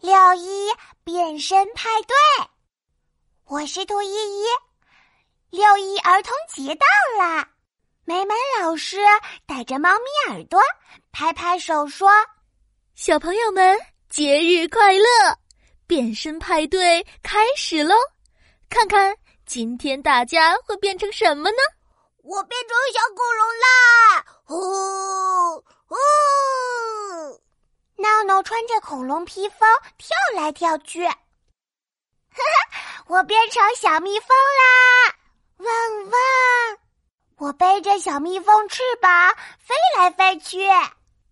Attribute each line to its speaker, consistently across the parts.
Speaker 1: 六一变身派对，我是兔依依。六一儿童节到啦，美美老师带着猫咪耳朵拍拍手说：“
Speaker 2: 小朋友们，节日快乐！变身派对开始喽！看看今天大家会变成什么呢？
Speaker 3: 我变成小恐龙啦！
Speaker 1: 穿着恐龙披风跳来跳去，哈哈！我变成小蜜蜂啦！汪汪！我背着小蜜蜂翅膀飞来飞去。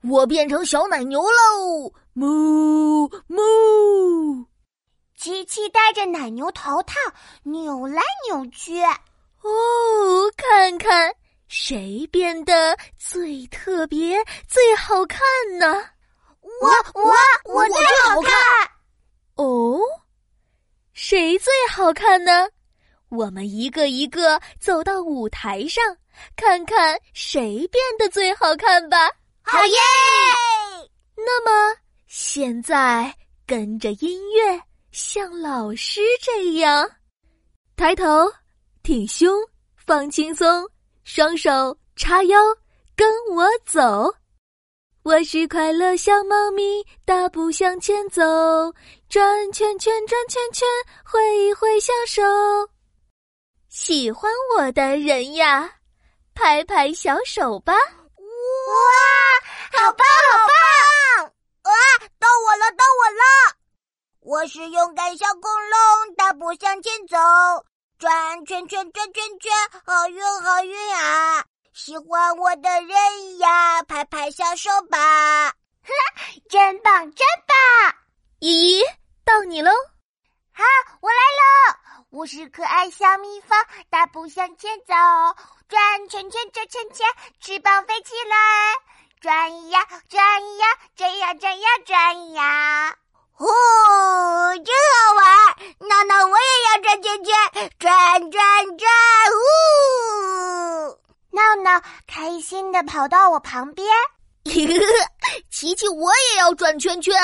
Speaker 3: 我变成小奶牛喽！哞哞！
Speaker 1: 琪琪戴着奶牛头套扭来扭去。
Speaker 2: 哦，看看谁变得最特别、最好看呢？
Speaker 1: 我我我最好看
Speaker 2: 哦，谁最好看呢？我们一个一个走到舞台上，看看谁变得最好看吧。
Speaker 3: 好耶！
Speaker 2: 那么现在跟着音乐，像老师这样，抬头，挺胸，放轻松，双手叉腰，跟我走。我是快乐小猫咪，大步向前走，转圈圈转圈圈，挥一挥小手。喜欢我的人呀，拍拍小手吧！
Speaker 1: 哇，好棒好棒！
Speaker 3: 哇，到我了到我了！我是勇敢小恐龙，大步向前走，转圈圈转圈圈，好运好运啊！喜欢我的人呀，拍拍小手吧！
Speaker 1: 真棒，真棒！
Speaker 2: 依依，到你喽！
Speaker 1: 好，我来喽！我是可爱小蜜蜂，大步向前走，转圈圈转圈圈，翅膀飞起来，转呀转呀，转呀转呀转呀！
Speaker 3: 哦，真好玩！闹闹，我也要转圈圈，转转转！呜！
Speaker 1: 开心的跑到我旁边，
Speaker 3: 琪琪，我也要转圈圈，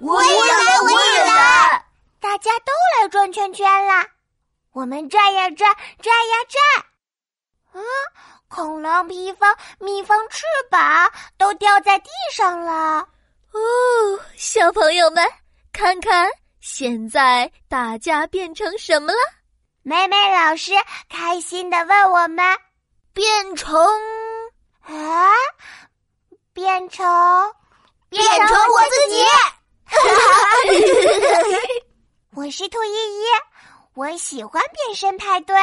Speaker 1: 我也来，我也来，大家都来转圈圈啦！我们转呀转，转呀转，嗯，恐龙披风、蜜蜂翅膀都掉在地上了。哦，
Speaker 2: 小朋友们，看看现在大家变成什么了？
Speaker 1: 美美老师开心的问我们。
Speaker 3: 变成
Speaker 1: 啊，变成
Speaker 3: 变成我自己。
Speaker 1: 我是兔依依，我喜欢变身派对。